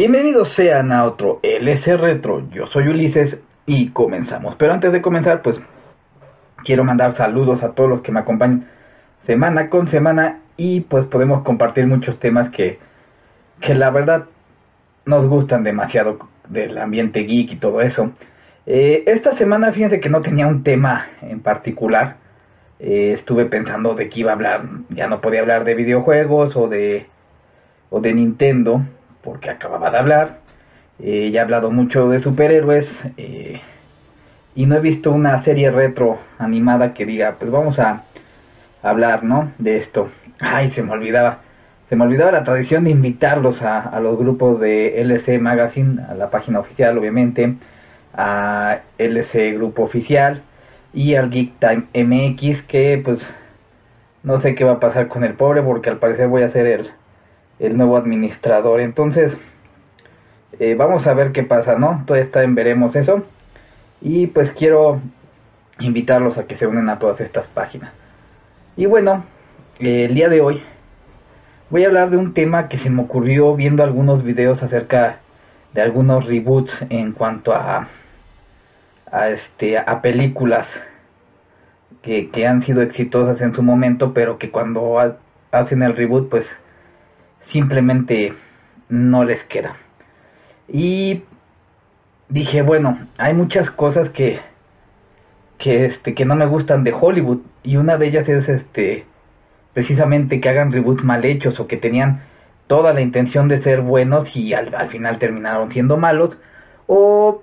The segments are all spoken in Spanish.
Bienvenidos sean a otro LS Retro, yo soy Ulises y comenzamos. Pero antes de comenzar, pues quiero mandar saludos a todos los que me acompañan semana con semana y pues podemos compartir muchos temas que, que la verdad nos gustan demasiado del ambiente geek y todo eso. Eh, esta semana fíjense que no tenía un tema en particular. Eh, estuve pensando de qué iba a hablar. Ya no podía hablar de videojuegos o de, o de Nintendo porque acababa de hablar. Eh, ya he hablado mucho de superhéroes eh, y no he visto una serie retro animada que diga, pues vamos a hablar, ¿no? De esto. Ay, se me olvidaba. Se me olvidaba la tradición de invitarlos a, a los grupos de LC Magazine, a la página oficial, obviamente, a LC Grupo Oficial y al Geek Time MX, que pues no sé qué va a pasar con el pobre, porque al parecer voy a ser el el nuevo administrador. Entonces, eh, vamos a ver qué pasa, ¿no? Todavía está en veremos eso. Y pues quiero invitarlos a que se unen a todas estas páginas. Y bueno, eh, el día de hoy voy a hablar de un tema que se me ocurrió viendo algunos videos acerca de algunos reboots en cuanto a, a este a películas que, que han sido exitosas en su momento, pero que cuando hacen el reboot pues simplemente no les queda. Y dije, bueno, hay muchas cosas que que este que no me gustan de Hollywood y una de ellas es este precisamente que hagan reboots mal hechos o que tenían toda la intención de ser buenos y al, al final terminaron siendo malos o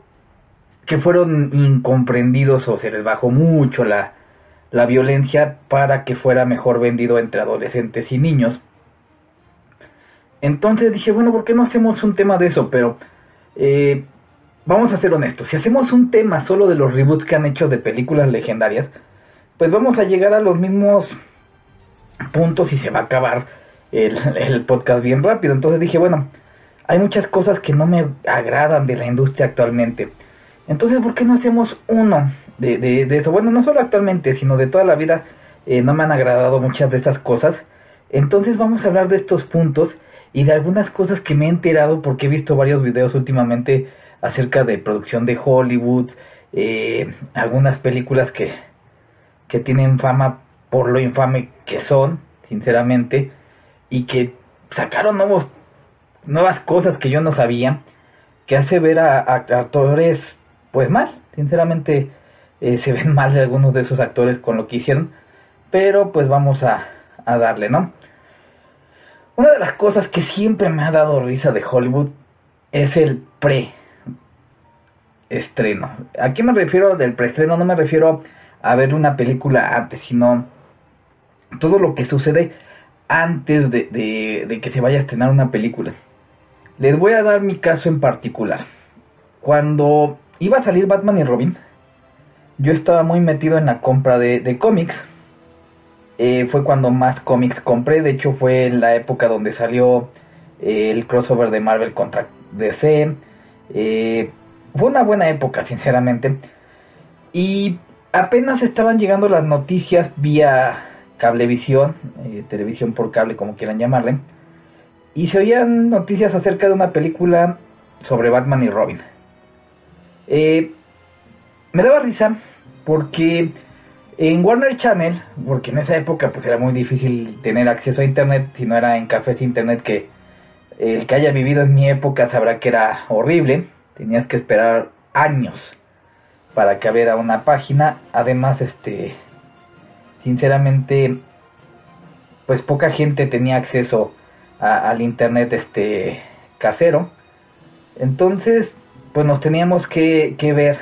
que fueron incomprendidos o se les bajó mucho la, la violencia para que fuera mejor vendido entre adolescentes y niños entonces dije, bueno, ¿por qué no hacemos un tema de eso? Pero eh, vamos a ser honestos, si hacemos un tema solo de los reboots que han hecho de películas legendarias, pues vamos a llegar a los mismos puntos y se va a acabar el, podcast bien rápido. Entonces dije, bueno, hay muchas cosas que no me agradan de la industria actualmente. Entonces, ¿por qué no hacemos uno de, de, de eso? Bueno, no solo actualmente, sino de toda la vida eh, no me han agradado muchas de esas cosas. Entonces vamos a hablar de estos puntos y de algunas cosas que me he enterado porque he visto varios videos últimamente acerca de producción de Hollywood, eh, algunas películas que, que tienen fama por lo infame que son, sinceramente, y que sacaron nuevos, nuevas cosas que yo no sabía, que hace ver a, actores pues mal, sinceramente eh, se ven mal algunos de esos actores con lo que hicieron, pero pues vamos a, a darle, ¿no? Una de las cosas que siempre me ha dado risa de Hollywood es el pre estreno. ¿A qué me refiero del preestreno? No me refiero a ver una película antes, sino todo lo que sucede antes de, de, de, que se vaya a estrenar una película. Les voy a dar mi caso en particular. Cuando iba a salir Batman y Robin, yo estaba muy metido en la compra de, de cómics eh, fue cuando más cómics compré. De hecho, fue en la época donde salió eh, el crossover de Marvel contra DC. Eh, fue una buena época, sinceramente. Y apenas estaban llegando las noticias vía cablevisión, eh, televisión por cable, como quieran llamarle. Y se oían noticias acerca de una película sobre Batman y Robin. Me daba risa porque en Warner Channel, porque en esa época pues era muy difícil tener acceso a internet, si no era en cafés internet que el que haya vivido en mi época sabrá que era horrible, tenías que esperar años para que abriera una página, además este sinceramente pues poca gente tenía acceso al internet este casero, entonces pues nos teníamos que, que ver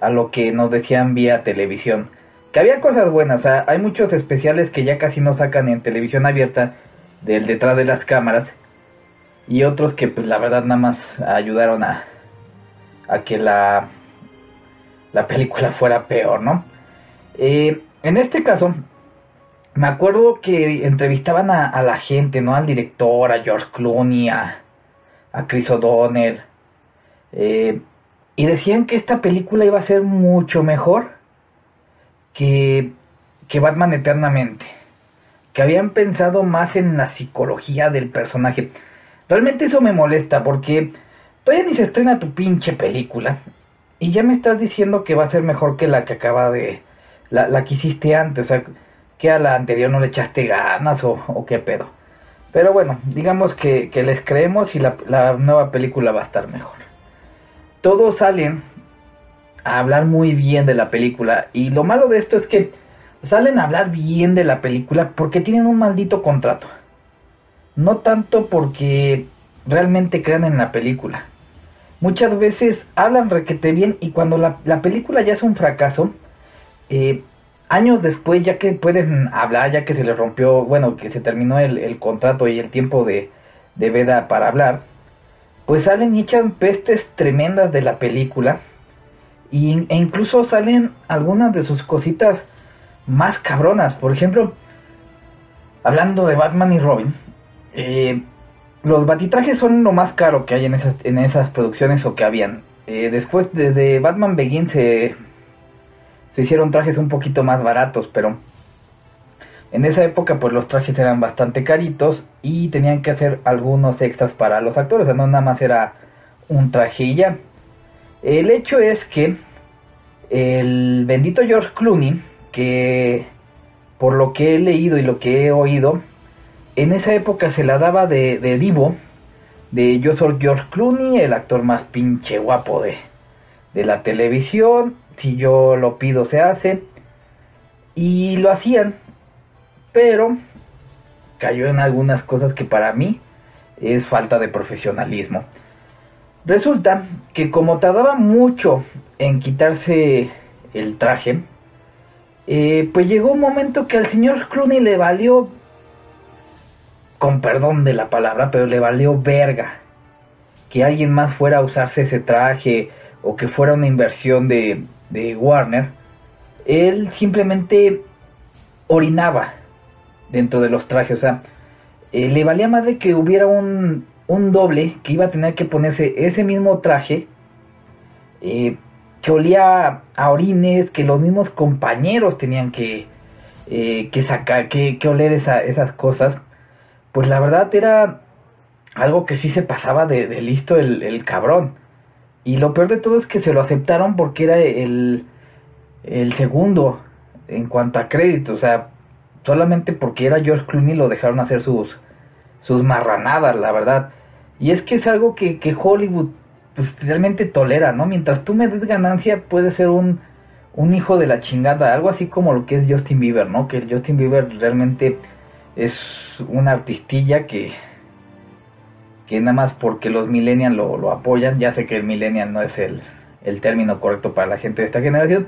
a lo que nos decían vía televisión que había cosas buenas, hay muchos especiales que ya casi no sacan en televisión abierta del detrás de las cámaras y otros que pues la verdad nada más ayudaron a, que la, la película fuera peor, ¿no? Eh, en este caso, me acuerdo que entrevistaban a, a, la gente, ¿no? Al director, a George Clooney, a, a Chris O'Donnell, eh, y decían que esta película iba a ser mucho mejor que, que Batman eternamente, que habían pensado más en la psicología del personaje. Realmente eso me molesta porque todavía ni se estrena tu pinche película y ya me estás diciendo que va a ser mejor que la que acaba de... la, la que hiciste antes, o sea, que a la anterior no le echaste ganas o, o qué pedo. Pero bueno, digamos que, que les creemos y la, la nueva película va a estar mejor. Todos salen a hablar muy bien de la película y lo malo de esto es que salen a hablar bien de la película porque tienen un maldito contrato. No tanto porque realmente crean en la película. Muchas veces hablan requete bien y cuando la, la película ya es un fracaso, eh, años después, ya que pueden hablar, ya que se les rompió, bueno, que se terminó el, el contrato y el tiempo de, de veda para hablar, pues salen y echan pestes tremendas de la película y, e incluso salen algunas de sus cositas más cabronas. Por ejemplo, hablando de Batman y Robin, eh, los batitrajes son lo más caro que hay en esas, en esas producciones o que habían. Eh, después, desde Batman Begins se, se hicieron trajes un poquito más baratos, pero en esa época pues los trajes eran bastante caritos y tenían que hacer algunos extras para los actores, o sea, no nada más era un traje y ya. El hecho es que el bendito George Clooney, que por lo que he leído y lo que he oído, en esa época se la daba de, divo, de yo soy George Clooney, el actor más pinche guapo de, de la televisión, si yo lo pido se hace, y lo hacían, pero cayó en algunas cosas que para mí es falta de profesionalismo. Resulta que como tardaba mucho en quitarse el traje, eh, pues llegó un momento que al señor Clooney le valió, con perdón de la palabra, pero le valió verga que alguien más fuera a usarse ese traje o que fuera una inversión de, de Warner. Él simplemente orinaba dentro de los trajes, o sea, eh, le valía más de que hubiera un, un doble que iba a tener que ponerse ese mismo traje eh, que olía a orines, que los mismos compañeros tenían que, eh, que sacar, que, que oler esa, esas cosas, pues la verdad era algo que sí se pasaba de, listo el, el, cabrón. Y lo peor de todo es que se lo aceptaron porque era el, el segundo en cuanto a crédito, o sea, solamente porque era George Clooney lo dejaron hacer sus, sus marranadas, la verdad. Y es que es algo que, que Hollywood pues realmente tolera, ¿no? Mientras tú me des ganancia, puede ser un, un hijo de la chingada, algo así como lo que es Justin Bieber, ¿no? Que Justin Bieber realmente es una artistilla que, que nada más porque los millennials lo, lo apoyan, ya sé que el millennial no es el, el término correcto para la gente de esta generación,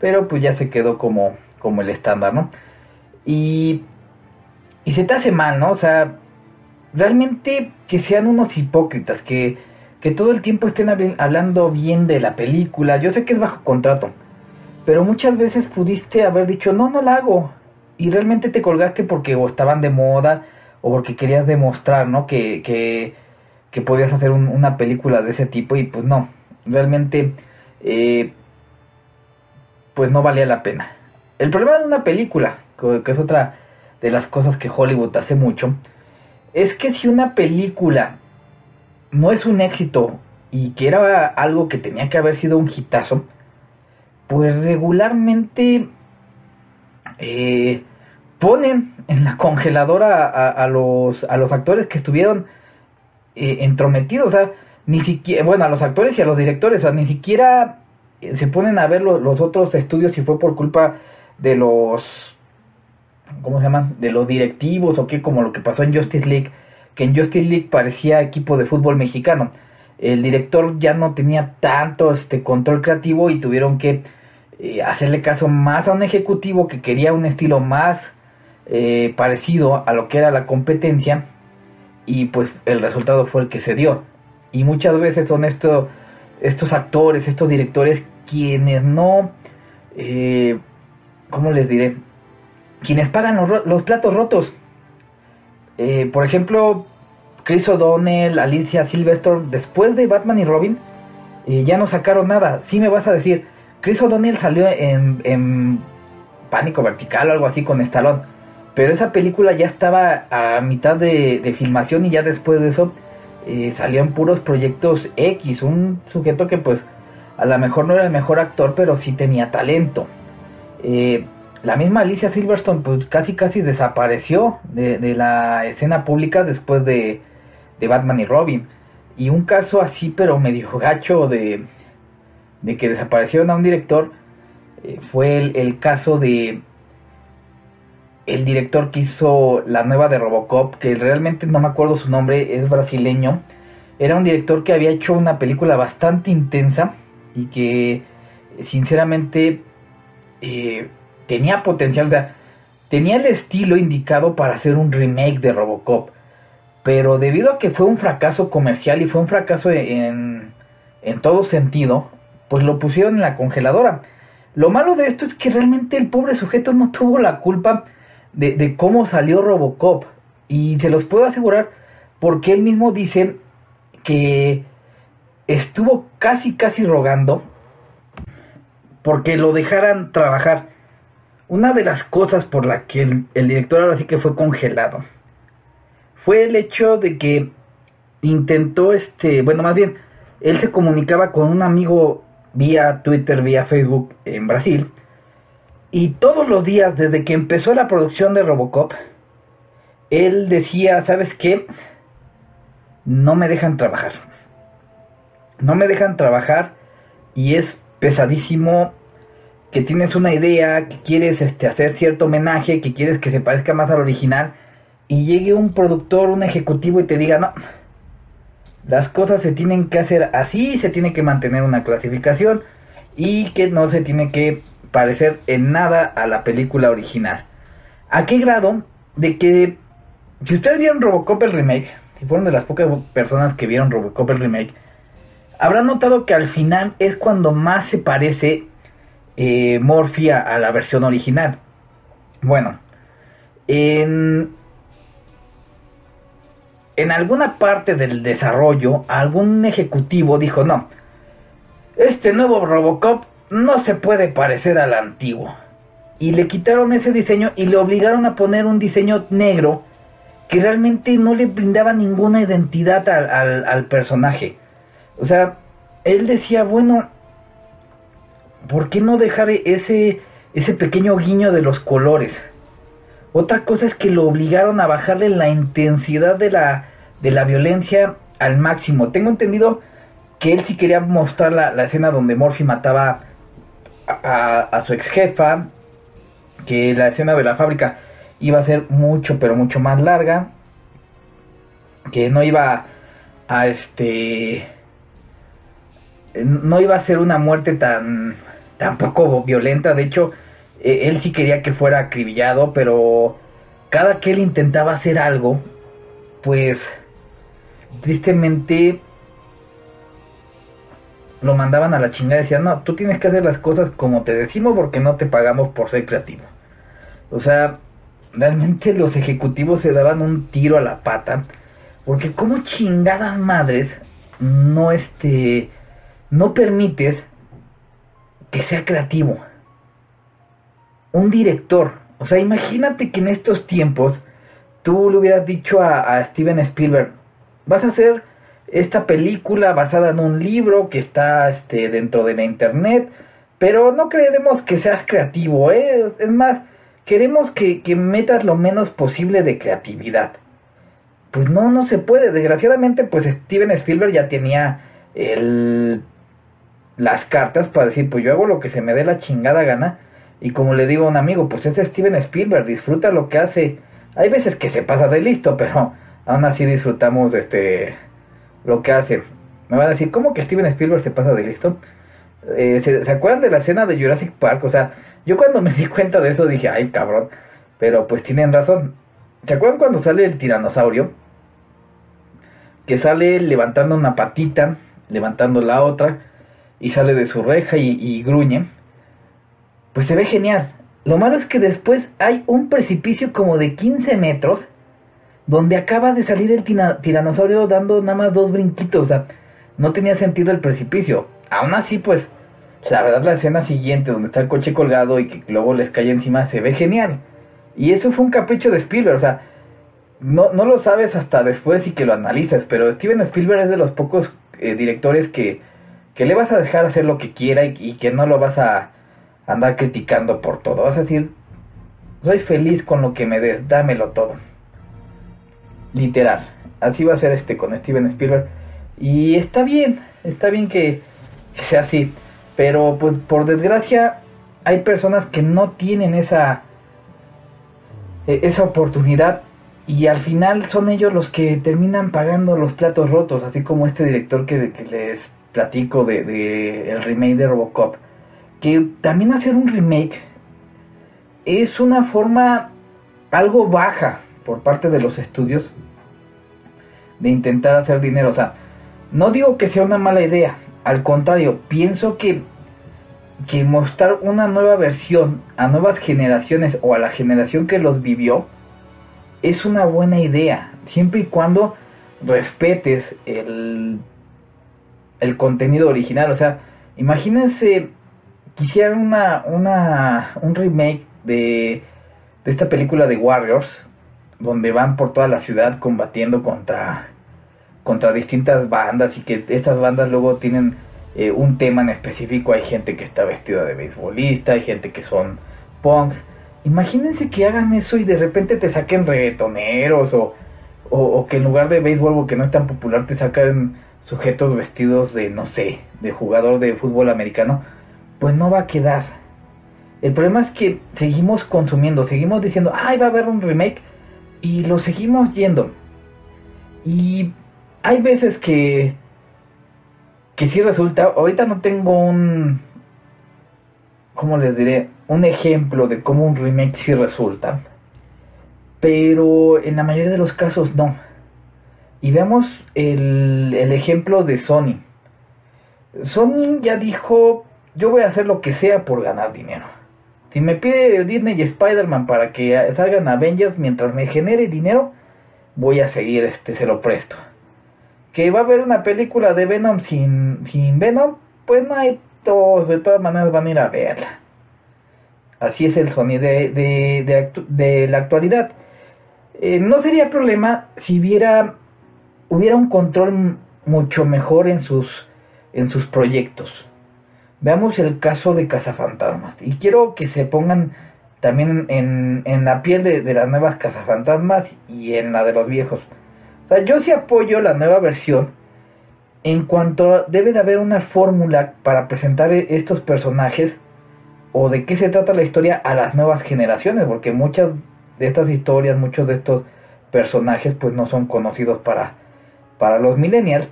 pero pues ya se quedó como, como el estándar, ¿no? Y, y se te hace mal, ¿no? O sea, realmente que sean unos hipócritas, que que todo el tiempo estén hablando bien de la película. Yo sé que es bajo contrato, pero muchas veces pudiste haber dicho, no, no la hago. Y realmente te colgaste porque o estaban de moda o porque querías demostrar, ¿no? Que, que, que podías hacer un, una película de ese tipo y pues no, realmente eh, pues no valía la pena. El problema de una película, que es otra de las cosas que Hollywood hace mucho, es que si una película no es un éxito y que era algo que tenía que haber sido un hitazo, pues regularmente eh, ponen en la congeladora a, los, a los actores que estuvieron eh, entrometidos, o sea, ni siquiera, bueno, a los actores y a los directores, o sea, ni siquiera se ponen a ver los otros estudios si fue por culpa de los, ¿cómo se llaman? De los directivos o qué, como lo que pasó en Justice League, que en Justice League parecía equipo de fútbol mexicano. El director ya no tenía tanto este control creativo y tuvieron que eh, hacerle caso más a un ejecutivo que quería un estilo más eh, parecido a lo que era la competencia y pues el resultado fue el que se dio. Y muchas veces son estos, estos actores, estos directores quienes no, eh, ¿cómo les diré? Quienes pagan los, los platos rotos. Eh, por ejemplo, Chris O'Donnell, Alicia Silverstone, después de Batman y Robin, eh, ya no sacaron nada. Sí me vas a decir, Chris O'Donnell salió en, Pánico Vertical o algo así con Stallone. Pero esa película ya estaba a mitad de, de, filmación y ya después de eso eh, salían puros proyectos X, un sujeto que pues a lo mejor no era el mejor actor, pero sí tenía talento. Eh, la misma Alicia Silverstone pues casi casi desapareció de, la escena pública después de, de, Batman y Robin. Y un caso así pero medio gacho de, de que desaparecieron a un director eh, fue el, el, caso de el director que hizo la nueva de Robocop, que realmente no me acuerdo su nombre, es brasileño. Era un director que había hecho una película bastante intensa y que sinceramente eh, tenía potencial, o sea, tenía el estilo indicado para hacer un remake de Robocop, pero debido a que fue un fracaso comercial y fue un fracaso en, en todo sentido, pues lo pusieron en la congeladora. Lo malo de esto es que realmente el pobre sujeto no tuvo la culpa de, de cómo salió Robocop. Y se los puedo asegurar porque él mismo dice que estuvo casi casi rogando porque lo dejaran trabajar una de las cosas por la que el, director ahora sí que fue congelado fue el hecho de que intentó este, bueno, más bien, él se comunicaba con un amigo vía Twitter, vía Facebook en Brasil, y todos los días desde que empezó la producción de Robocop, él decía, ¿sabes qué? No me dejan trabajar. No me dejan trabajar y es pesadísimo que tienes una idea, que quieres este, hacer cierto homenaje, que quieres que se parezca más al original, y llegue un productor, un ejecutivo y te diga, no, las cosas se tienen que hacer así, se tiene que mantener una clasificación y que no se tiene que parecer en nada a la película original. ¿A qué grado? De que, si ustedes vieron Robocop el remake, si fueron de las pocas personas que vieron Robocop el remake, habrán notado que al final es cuando más se parece eh, a la versión original. Bueno, en, en alguna parte del desarrollo, algún ejecutivo dijo, no, este nuevo Robocop no se puede parecer al antiguo. Y le quitaron ese diseño y le obligaron a poner un diseño negro que realmente no le brindaba ninguna identidad al, al, al personaje. O sea, él decía, bueno, ¿por qué no dejar ese, ese pequeño guiño de los colores? Otra cosa es que lo obligaron a bajarle la intensidad de la, de la violencia al máximo. Tengo entendido que él sí quería mostrar la, la escena donde Morphy mataba a, su ex jefa, que la escena de la fábrica iba a ser mucho, pero mucho más larga, que no iba a este no iba a ser una muerte tan tampoco violenta, de hecho, eh, él sí quería que fuera acribillado, pero cada que él intentaba hacer algo, pues tristemente lo mandaban a la chingada y decían, no, tú tienes que hacer las cosas como te decimos porque no te pagamos por ser creativo. O sea, realmente los ejecutivos se daban un tiro a la pata, porque como chingadas madres no este no permites que sea creativo. Un director. O sea, imagínate que en estos tiempos tú le hubieras dicho a, Steven Spielberg, vas a hacer esta película basada en un libro que está este, dentro de la internet, pero no queremos que seas creativo, ¿eh? es más, queremos que, que metas lo menos posible de creatividad. Pues no, no se puede. Desgraciadamente, pues Steven Spielberg ya tenía el las cartas para decir, pues yo hago lo que se me dé la chingada gana. Y como le digo a un amigo, pues es Steven Spielberg, disfruta lo que hace. Hay veces que se pasa de listo, pero aún así disfrutamos este lo que hace. Me van a decir, ¿cómo que Steven Spielberg se pasa de listo? Eh, ¿se, acuerdan de la escena de Jurassic Park? O sea, yo cuando me di cuenta de eso dije, ay cabrón, pero pues tienen razón. ¿Se acuerdan cuando sale el tiranosaurio? Que sale levantando una patita, levantando la otra, y sale de su reja y, gruñe, pues se ve genial. Lo malo es que después hay un precipicio como de 15 metros donde acaba de salir el tiranosaurio dando nada más dos brinquitos. O sea, no tenía sentido el precipicio. Aún así, pues, la verdad la escena siguiente donde está el coche colgado y que luego les cae encima se ve genial. Y eso fue un capricho de Spielberg. O sea, no, no lo sabes hasta después y que lo analizas, pero Steven Spielberg es de los pocos eh, directores que, que le vas a dejar hacer lo que quiera y, que no lo vas a andar criticando por todo. Vas a decir, soy feliz con lo que me des, dámelo todo. Literal. Así va a ser este con Steven Spielberg. Y está bien, está bien que, sea así. Pero pues por desgracia hay personas que no tienen esa, e, esa oportunidad y al final son ellos los que terminan pagando los platos rotos, así como este director que, les platico de, el remake de Robocop, que también hacer un remake es una forma algo baja por parte de los estudios de intentar hacer dinero, o sea, no digo que sea una mala idea, al contrario, pienso que que mostrar una nueva versión a nuevas generaciones o a la generación que los vivió es una buena idea, siempre y cuando respetes el, el contenido original. O sea, imagínense, quisieran una, una, un remake de, de esta película de Warriors, donde van por toda la ciudad combatiendo contra, contra distintas bandas y que estas bandas luego tienen eh, un tema en específico. Hay gente que está vestida de beisbolista, hay gente que son punks Imagínense que hagan eso y de repente te saquen reggaetoneros o, o, que en lugar de béisbol o que no es tan popular te sacan sujetos vestidos de, no sé, de jugador de fútbol americano, pues no va a quedar. El problema es que seguimos consumiendo, seguimos diciendo, ay, va a haber un remake y lo seguimos yendo. Y hay veces que, que sí resulta, ahorita no tengo un, ¿cómo les diré? Un ejemplo de cómo un remake sí resulta. Pero en la mayoría de los casos no. Y veamos el, el ejemplo de Sony. Sony ya dijo, yo voy a hacer lo que sea por ganar dinero. Si me pide Disney y Spider-Man para que salgan Avengers mientras me genere dinero, voy a seguir, este, se lo presto. Que va a haber una película de Venom sin, sin Venom, pues no hay todos, de todas maneras van a ir a verla. Así es el sonido de, de, de, la actualidad. Eh, no sería problema si hubiera, hubiera un control mucho mejor en sus, en sus proyectos. Veamos el caso de Cazafantasmas. Y quiero que se pongan también en, en la piel de, de, las nuevas Cazafantasmas y en la de los viejos. O sea, yo sí apoyo la nueva versión en cuanto debe de haber una fórmula para presentar e-, estos personajes o de qué se trata la historia a las nuevas generaciones, porque muchas de estas historias, muchos de estos personajes pues no son conocidos para, para los millennials.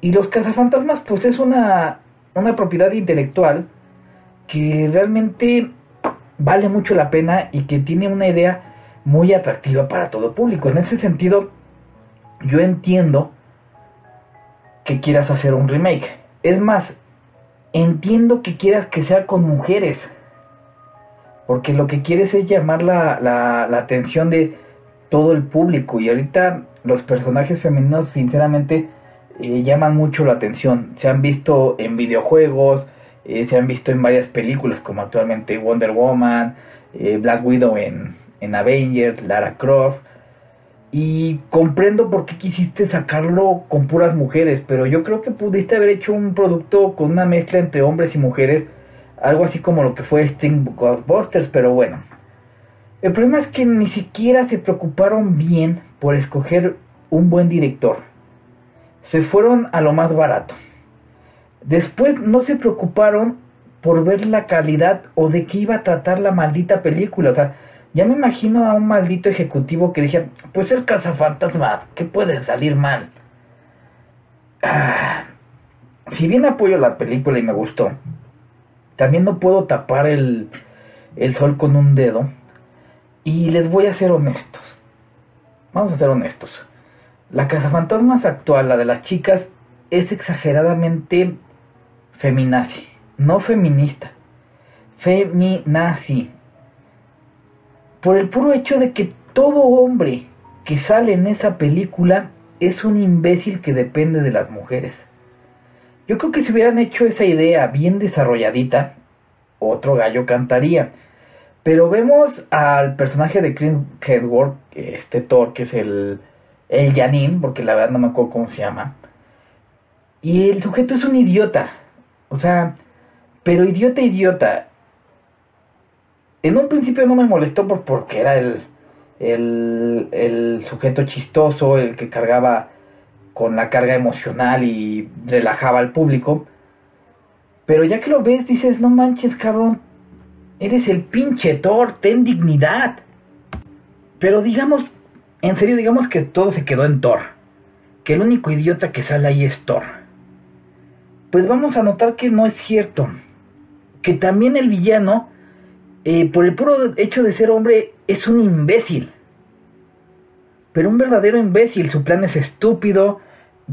Y los cazafantasmas pues es una, una propiedad intelectual que realmente vale mucho la pena y que tiene una idea muy atractiva para todo público. En ese sentido, yo entiendo que quieras hacer un remake. Es más, entiendo que quieras que sea con mujeres. Porque lo que quieres es llamar la, la, atención de todo el público. Y ahorita los personajes femeninos sinceramente eh, llaman mucho la atención. Se han visto en videojuegos, eh, se han visto en varias películas como actualmente Wonder Woman, eh, Black Widow en, en Avengers, Lara Croft. Y comprendo por qué quisiste sacarlo con puras mujeres, pero yo creo que pudiste haber hecho un producto con una mezcla entre hombres y mujeres, algo así como lo que fue Sting Ghostbusters, pero bueno. El problema es que ni siquiera se preocuparon bien por escoger un buen director. Se fueron a lo más barato. Después no se preocuparon por ver la calidad o de qué iba a tratar la maldita película. O sea, ya me imagino a un maldito ejecutivo que dije, pues el cazafantasma, ¿qué puede salir mal? Ah, si bien apoyo la película y me gustó, también no puedo tapar el, el sol con un dedo. Y les voy a ser honestos. Vamos a ser honestos. La cazafantasmas actual, la de las chicas, es exageradamente feminazi. No feminista. Feminazi por el puro hecho de que todo hombre que sale en esa película es un imbécil que depende de las mujeres. Yo creo que si hubieran hecho esa idea bien desarrolladita, otro gallo cantaría. Pero vemos al personaje de Chris Hedward, este Thor, que es el, el Janin, porque la verdad no me acuerdo cómo se llama. Y el sujeto es un idiota. O sea, pero idiota, idiota. En un principio no me molestó por, porque era el, el, el sujeto chistoso, el que cargaba con la carga emocional y relajaba al público. Pero ya que lo ves, dices, no manches, cabrón, eres el pinche Thor, ten dignidad. Pero digamos, en serio, digamos que todo se quedó en Thor. Que el único idiota que sale ahí es Thor. Pues vamos a notar que no es cierto. Que también el villano, eh, por el puro hecho de ser hombre, es un imbécil. Pero un verdadero imbécil, su plan es estúpido,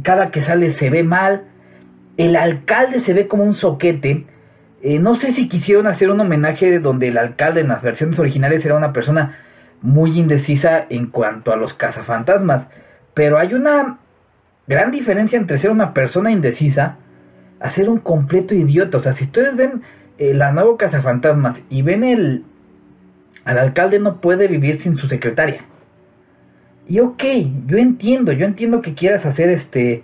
cada que sale se ve mal, el alcalde se ve como un soquete. Eh, no sé si quisieron hacer un homenaje donde el alcalde en las versiones originales era una persona muy indecisa en cuanto a los cazafantasmas, pero hay una gran diferencia entre ser una persona indecisa a ser un completo idiota. O sea, si ustedes ven eh, la nueva cazafantasmas y ven el al alcalde no puede vivir sin su secretaria. Y ok, yo entiendo, yo entiendo que quieras hacer este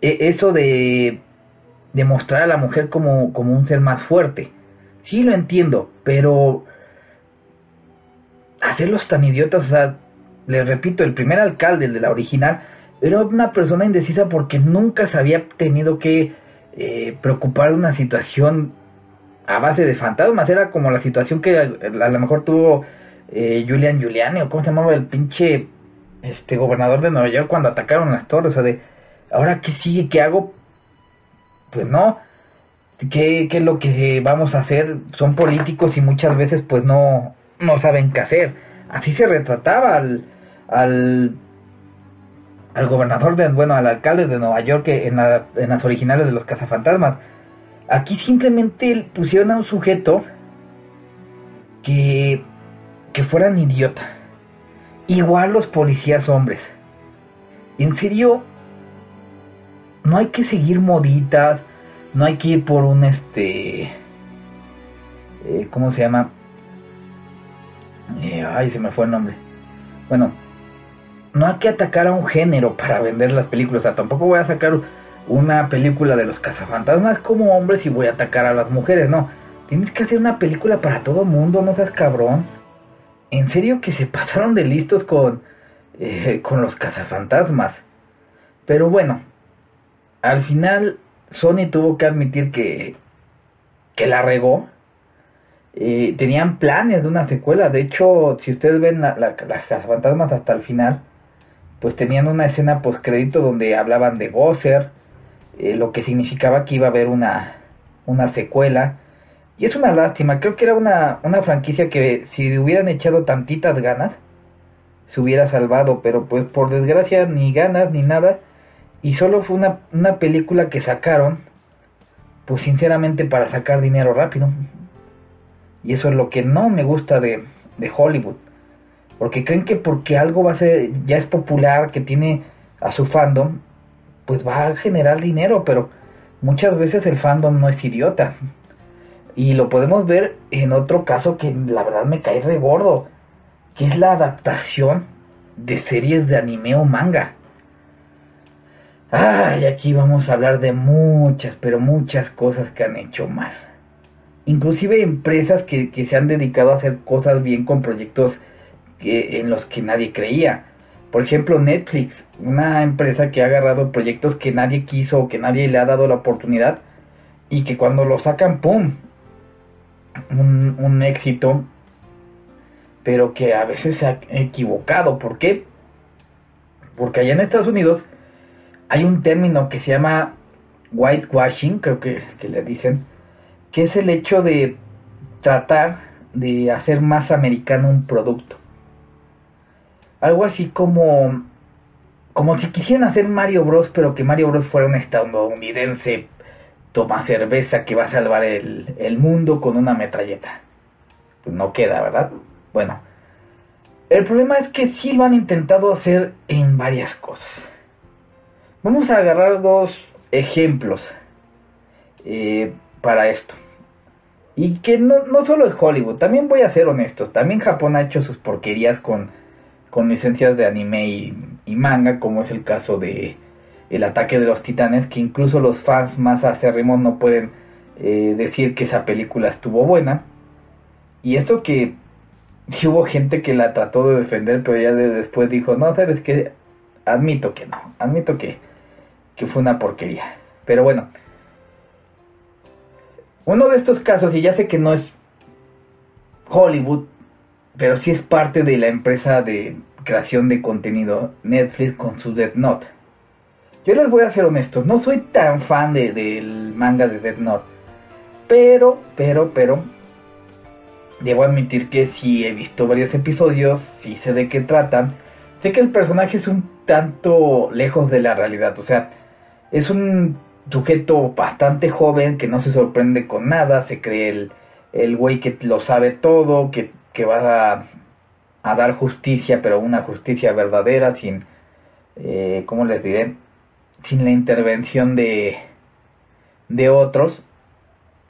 e, eso de demostrar a la mujer como, como un ser más fuerte. Sí lo entiendo, pero hacerlos tan idiotas, o sea, les repito, el primer alcalde, el de la original, era una persona indecisa porque nunca se había tenido que eh, preocupar de una situación a base de fantasmas. Era como la situación que a, lo mejor tuvo eh, Julian Giuliani, o cómo se llamaba el pinche este gobernador de Nueva York cuando atacaron las torres. O sea, de, ahora qué sigue, qué hago pues no, ¿qué, es lo que vamos a hacer? Son políticos y muchas veces pues no, no saben qué hacer. Así se retrataba al, al, al gobernador, de, bueno, al alcalde de Nueva York en, en las originales de los cazafantasmas. Aquí simplemente pusieron a un sujeto que, que fueran idiota. Igual los policías hombres. En serio, no hay que seguir moditas, no hay que ir por un este, eh, ¿cómo se llama? Eh, ay, se me fue el nombre. Bueno, no hay que atacar a un género para vender las películas. O sea, tampoco voy a sacar una película de los cazafantasmas como hombres y voy a atacar a las mujeres. No, tienes que hacer una película para todo mundo, no seas cabrón. En serio que se pasaron de listos con, eh, con los cazafantasmas. Pero bueno, al final Sony tuvo que admitir que, que la regó. Tenían planes de una secuela. De hecho, si ustedes ven la, las fantasmas hasta el final, pues tenían una escena post crédito donde hablaban de Gosser, eh, lo que significaba que iba a haber una, una secuela. Y es una lástima, creo que era una, una franquicia que si hubieran echado tantitas ganas, se hubiera salvado, pero pues por desgracia ni ganas ni nada y solo fue una, una película que sacaron, pues sinceramente para sacar dinero rápido. Y eso es lo que no me gusta de, de Hollywood. Porque creen que porque algo va a ser, ya es popular, que tiene a su fandom, pues va a generar dinero, pero muchas veces el fandom no es idiota. Y lo podemos ver en otro caso que la verdad me cae re gordo, que es la adaptación de series de anime o manga. Ay, aquí vamos a hablar de muchas, pero muchas cosas que han hecho mal. Inclusive empresas que, se han dedicado a hacer cosas bien con proyectos que, en los que nadie creía. Por ejemplo, Netflix, una empresa que ha agarrado proyectos que nadie quiso o que nadie le ha dado la oportunidad y que cuando lo sacan, ¡pum! Un éxito, pero que a veces se ha equivocado. ¿Por qué? Porque allá en Estados Unidos hay un término que se llama whitewashing, creo que, le dicen, que es el hecho de tratar de hacer más americano un producto. Algo así como como si quisieran hacer Mario Bros, pero que Mario Bros fuera un estadounidense toma cerveza que va a salvar el, el mundo con una metralleta. Pues no queda, ¿verdad? Bueno, el problema es que sí lo han intentado hacer en varias cosas. Vamos a agarrar dos ejemplos eh, para esto. Y que no, no solo es Hollywood, también voy a ser honesto, también Japón ha hecho sus porquerías con, con licencias de anime y, manga, como es el caso de El ataque de los titanes, que incluso los fans más acérrimos no pueden eh, decir que esa película estuvo buena. Y eso que hubo gente que la trató de defender, pero ya después dijo, no, sabes que admito que no, admito que, que fue una porquería. Pero bueno, uno de estos casos, y ya sé que no es Hollywood, pero sí es parte de la empresa de creación de contenido Netflix con su Death Note. Yo les voy a ser honestos, no soy tan fan de, del manga de Death Note, pero, pero, pero, debo admitir que sí he visto varios episodios, sí sé de qué tratan, sé que el personaje es un tanto lejos de la realidad, o sea, es un sujeto bastante joven que no se sorprende con nada, se cree el, el güey que lo sabe todo, que, que va a, a, dar justicia, pero una justicia verdadera, sin, eh, ¿cómo les diré? Sin la intervención de, de otros,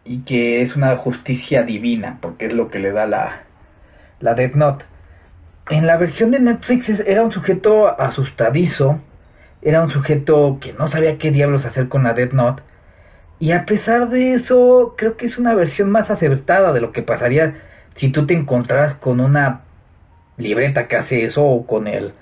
y que es una justicia divina, porque es lo que le da la, la Death Note. En la versión de Netflix era un sujeto asustadizo, era un sujeto que no sabía qué diablos hacer con la Death Note. Y a pesar de eso, creo que es una versión más acertada de lo que pasaría si tú te encontraras con una libreta que hace eso o con el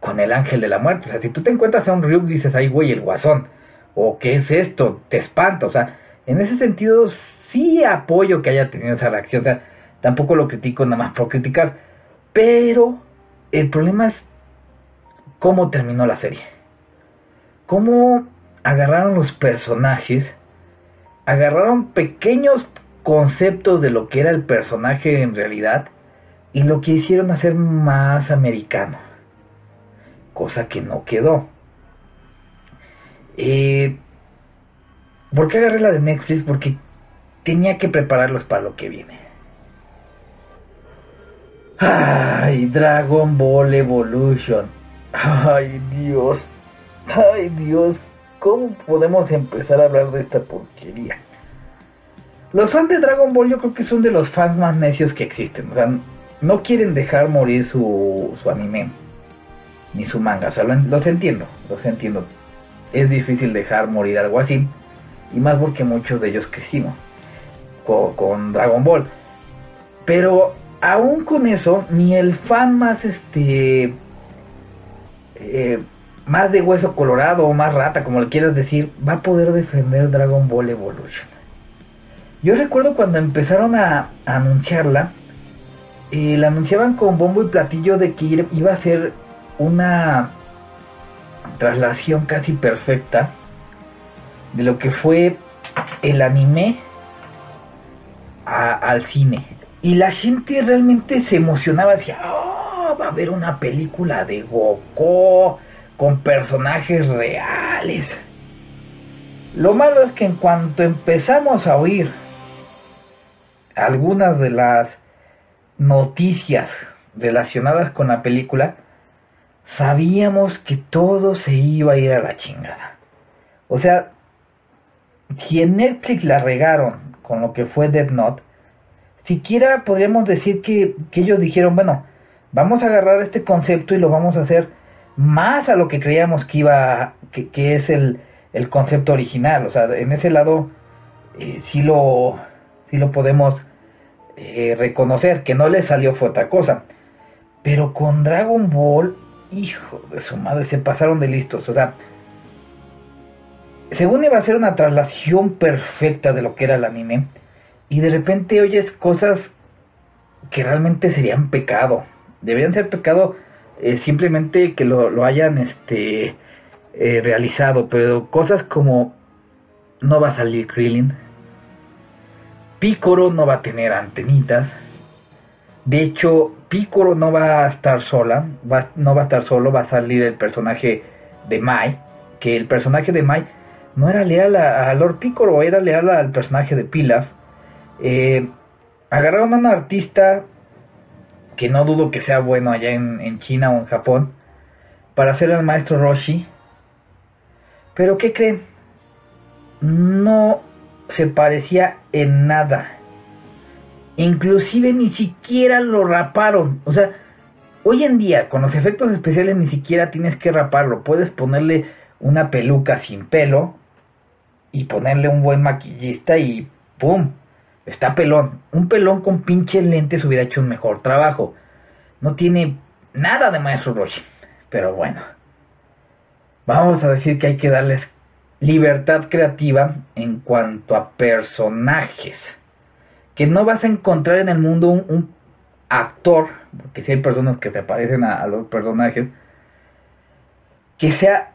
con el ángel de la muerte. O sea, si tú te encuentras a un Ryuk dices, ay güey, el guasón. O qué es esto, te espanta. O sea, en ese sentido sí apoyo que haya tenido esa reacción. O sea, tampoco lo critico nada más por criticar. Pero el problema es cómo terminó la serie. Cómo agarraron los personajes, agarraron pequeños conceptos de lo que era el personaje en realidad y lo que hicieron hacer más americano. Cosa que no quedó. Eh, ¿Por qué agarré la de Netflix? Porque tenía que prepararlos para lo que viene. Ay, Dragon Ball Evolution. Ay, Dios. Ay, Dios. ¿Cómo podemos empezar a hablar de esta porquería? Los fans de Dragon Ball yo creo que son de los fans más necios que existen. O sea, no quieren dejar morir su, su anime. Ni su manga. O sea, los entiendo. Los entiendo. Es difícil dejar morir algo así. Y más porque muchos de ellos crecimos con, con Dragon Ball. Pero aún con eso, ni el fan más este eh, más de hueso colorado o más rata, como le quieras decir, va a poder defender Dragon Ball Evolution. Yo recuerdo cuando empezaron a, anunciarla, eh, la anunciaban con bombo y platillo de que iba a ser una traslación casi perfecta de lo que fue el anime al cine. Y la gente realmente se emocionaba, decía, va a haber una película de Goku con personajes reales. Lo malo es que en cuanto empezamos a oír algunas de las noticias relacionadas con la película, sabíamos que todo se iba a ir a la chingada. O sea, si en Netflix la regaron con lo que fue Dead Note, siquiera podríamos decir que, que ellos dijeron, bueno, vamos a agarrar este concepto y lo vamos a hacer más a lo que creíamos que iba, que, es el, el, concepto original. O sea, en ese lado eh, sí, lo, sí lo podemos eh, reconocer, que no le salió fue otra cosa. Pero con Dragon Ball, hijo de su madre, se pasaron de listos. O sea, según iba a ser una traslación perfecta de lo que era el anime, y de repente oyes cosas que realmente serían pecado deberían ser pecado eh, simplemente que lo, hayan este eh, realizado, pero cosas como no va a salir Krillin, Picoro no va a tener antenitas, de hecho Picoro no va a estar sola, no va a estar solo, va a salir el personaje de Mai, que el personaje de Mai no era leal a, Lord Picoro, era leal al personaje de Pilaf. Eh, agarraron a un artista que no dudo que sea bueno allá en, China o en Japón, para hacer el maestro Roshi. Pero ¿qué creen? No se parecía en nada, Inclusive ni siquiera lo raparon. O sea, hoy en día con los efectos especiales ni siquiera tienes que raparlo. Puedes ponerle una peluca sin pelo y ponerle un buen maquillista y ¡pum! Está pelón. Un pelón con pinches lentes hubiera hecho un mejor trabajo. No tiene nada de maestro Roshi. Pero bueno. Vamos a decir que hay que darles libertad creativa en cuanto a personajes. Que no vas a encontrar en el mundo un, actor, porque si hay personas que se parecen a, los personajes, que sea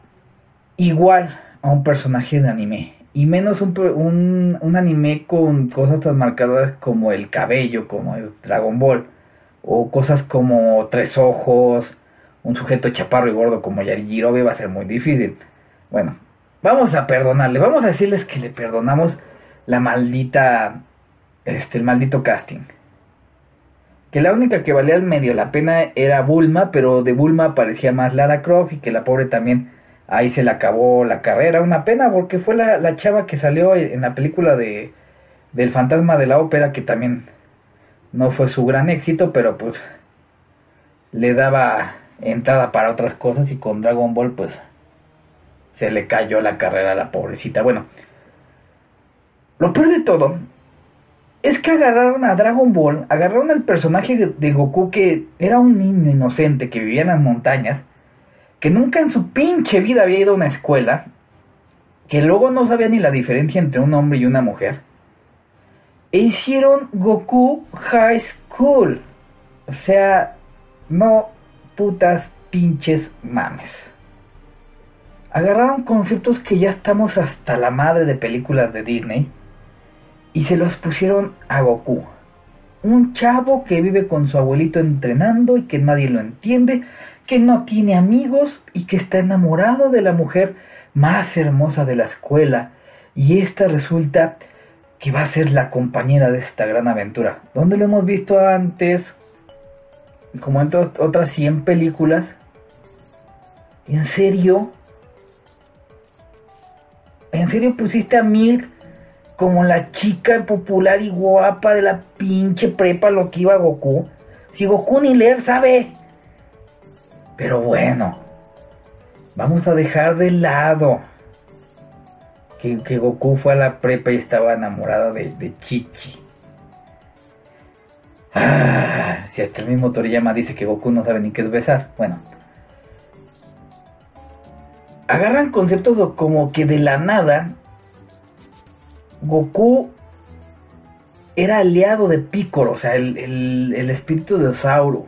igual a un personaje de anime. Y menos un, un, un, anime con cosas tan marcadas como el cabello, como el Dragon Ball. O cosas como tres ojos, un sujeto chaparro y gordo como Yarijirobe va a ser muy difícil. Bueno, vamos a perdonarle, vamos a decirles que le perdonamos la maldita, este, el maldito casting. Que la única que valía al medio la pena era Bulma, pero de Bulma parecía más Lara Croft y que la pobre también ahí se le acabó la carrera. Una pena porque fue la, la chava que salió en la película de del fantasma de la ópera que también no fue su gran éxito, pero pues le daba entrada para otras cosas y con Dragon Ball pues se le cayó la carrera a la pobrecita. Bueno, lo peor de todo es que agarraron a Dragon Ball, agarraron al personaje de Goku que era un niño inocente que vivía en las montañas, que nunca en su pinche vida había ido a una escuela, que luego no sabía ni la diferencia entre un hombre y una mujer, e hicieron Goku High School. O sea, no putas pinches mames. Agarraron conceptos que ya estamos hasta la madre de películas de Disney y se los pusieron a Goku. Un chavo que vive con su abuelito entrenando y que nadie lo entiende, que no tiene amigos y que está enamorado de la mujer más hermosa de la escuela. Y esta resulta que va a ser la compañera de esta gran aventura. ¿Dónde lo hemos visto antes? como en otras 100 películas. ¿En serio? ¿En serio pusiste a Milk como la chica popular y guapa de la pinche prepa lo que iba Goku? Si Goku ni leer sabe. Pero bueno, vamos a dejar de lado que, Goku fue a la prepa y estaba enamorado de, Chichi. Ah, si hasta el mismo Toriyama dice que Goku no sabe ni qué es besar, bueno. Agarran conceptos como que de la nada Goku era aliado de Piccolo, o sea, el, el espíritu de Osauro.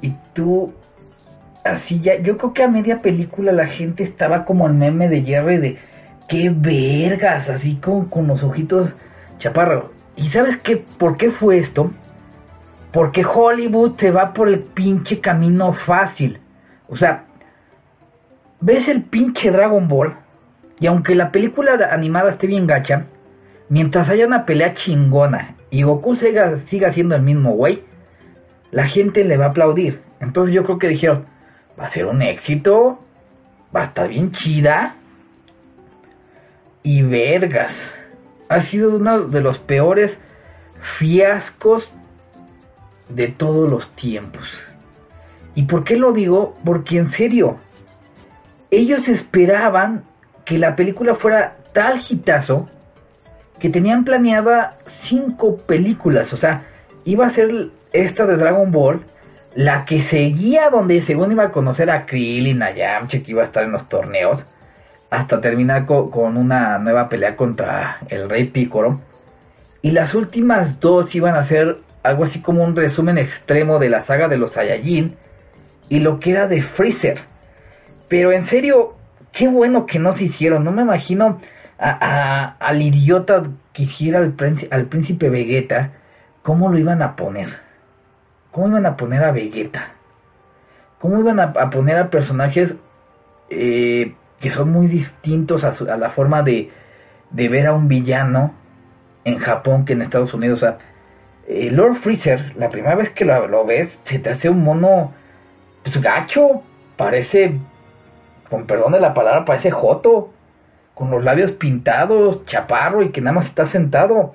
Y tú, así ya, yo creo que a media película la gente estaba como el meme de Jerry de qué vergas, así con, con los ojitos chaparros. ¿Y sabes qué? ¿Por qué fue esto? Porque Hollywood te va por el pinche camino fácil. O sea, ves el pinche Dragon Ball y aunque la película animada esté bien gacha, mientras haya una pelea chingona y Goku siga, siga siendo el mismo güey, la gente le va a aplaudir. Entonces yo creo que dijeron, va a ser un éxito, va a estar bien chida. Y vergas, ha sido uno de los peores fiascos de todos los tiempos. ¿Y por qué lo digo? Porque en serio, ellos esperaban que la película fuera tal hitazo que tenían planeada cinco películas, o sea, iba a ser esta de Dragon Ball, la que seguía donde según iba a conocer a Krillin, a Yamcha, que iba a estar en los torneos, hasta terminar con, una nueva pelea contra el Rey Piccolo. Y las últimas dos iban a ser algo así como un resumen extremo de la saga de los Saiyajin y lo que era de Freezer. Pero en serio, qué bueno que no se hicieron. No me imagino a, al idiota que hiciera al, al, príncipe Vegeta, cómo lo iban a poner. ¿Cómo iban a poner a Vegeta? ¿Cómo iban a, poner a personajes eh, que son muy distintos a, la forma de, ver a un villano en Japón que en Estados Unidos? O sea, eh, Lord Freezer, la primera vez que lo, ves, se te hace un mono pues, gacho, parece, con perdón de la palabra, parece joto, con los labios pintados, chaparro y que nada más está sentado.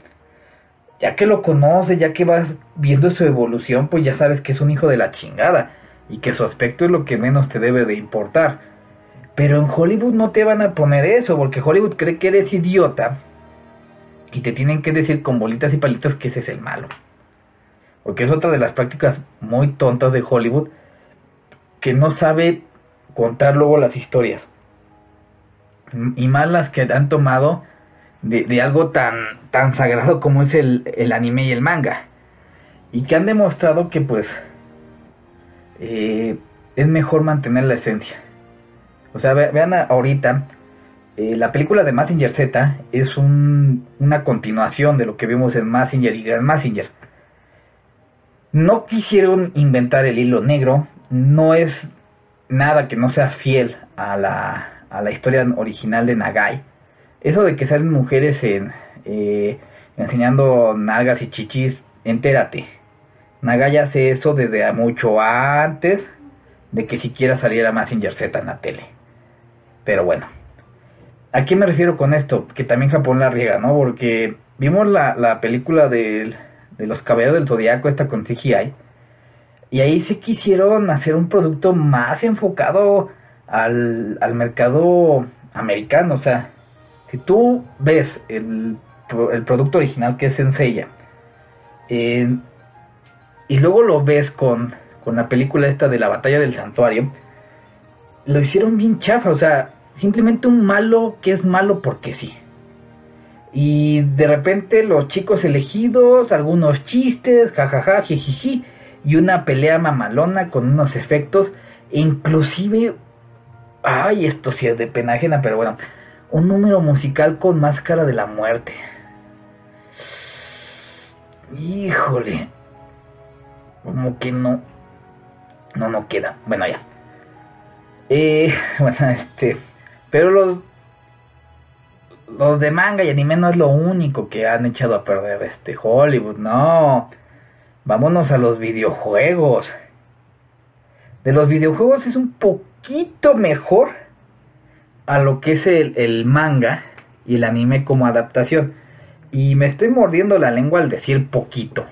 Ya que lo conoces, ya que vas viendo su evolución, pues ya sabes que es un hijo de la chingada y que su aspecto es lo que menos te debe de importar. Pero en Hollywood no te van a poner eso, porque Hollywood cree que eres idiota y te tienen que decir con bolitas y palitos que ese es el malo. Porque es otra de las prácticas muy tontas de Hollywood que no sabe contar luego las historias. Y más las que han tomado de, algo tan, tan sagrado como es el, anime y el manga. Y que han demostrado que pues eh, es mejor mantener la esencia. O sea, vean ahorita, eh, la película de Massinger Z es una continuación de lo que vimos en Massinger y Grand Massinger. No quisieron inventar el hilo negro, no es nada que no sea fiel a la, a la historia original de Nagai eso de que salen mujeres en, eh, enseñando nalgas y chichis, entérate. Nagaya hace eso desde mucho antes de que siquiera saliera Massinger Z en la tele. Pero bueno, ¿a qué me refiero con esto? Que también Japón la riega, ¿no? Porque vimos la, la película de, de los caballeros del zodiaco, esta con CGI, y ahí sí quisieron hacer un producto más enfocado al, al mercado americano, o sea, si tú ves el, producto original que es Senseiya, eh, y luego lo ves con, con la película esta de la batalla del santuario, lo hicieron bien chafa, o sea, simplemente un malo que es malo porque sí. Y de repente los chicos elegidos, algunos chistes, jajaja, jijiji, y una pelea mamalona con unos efectos, inclusive, ay, esto sí es de pena ajena, pero bueno, un número musical con máscara de la muerte. Híjole. Como que no. No, no queda. Bueno, ya. Eh, bueno, este. Pero los. Los de manga y anime no es lo único que han echado a perder este Hollywood, no. Vámonos a los videojuegos. De los videojuegos es un poquito mejor a lo que es el, manga y el anime como adaptación. Y me estoy mordiendo la lengua al decir poquito.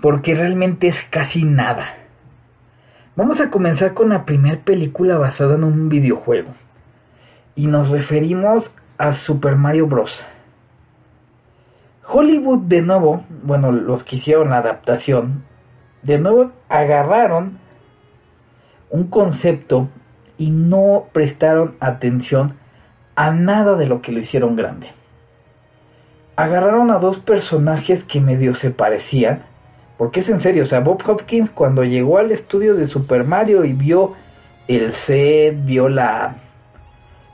Porque realmente es casi nada. Vamos a comenzar con la primera película basada en un videojuego. Y nos referimos a Super Mario Bros. Hollywood de nuevo, bueno, los que hicieron la adaptación, de nuevo agarraron un concepto y no prestaron atención a nada de lo que lo hicieron grande. Agarraron a dos personajes que medio se parecían, porque es en serio, o sea, Bob Hopkins cuando llegó al estudio de Super Mario y vio el set, vio la,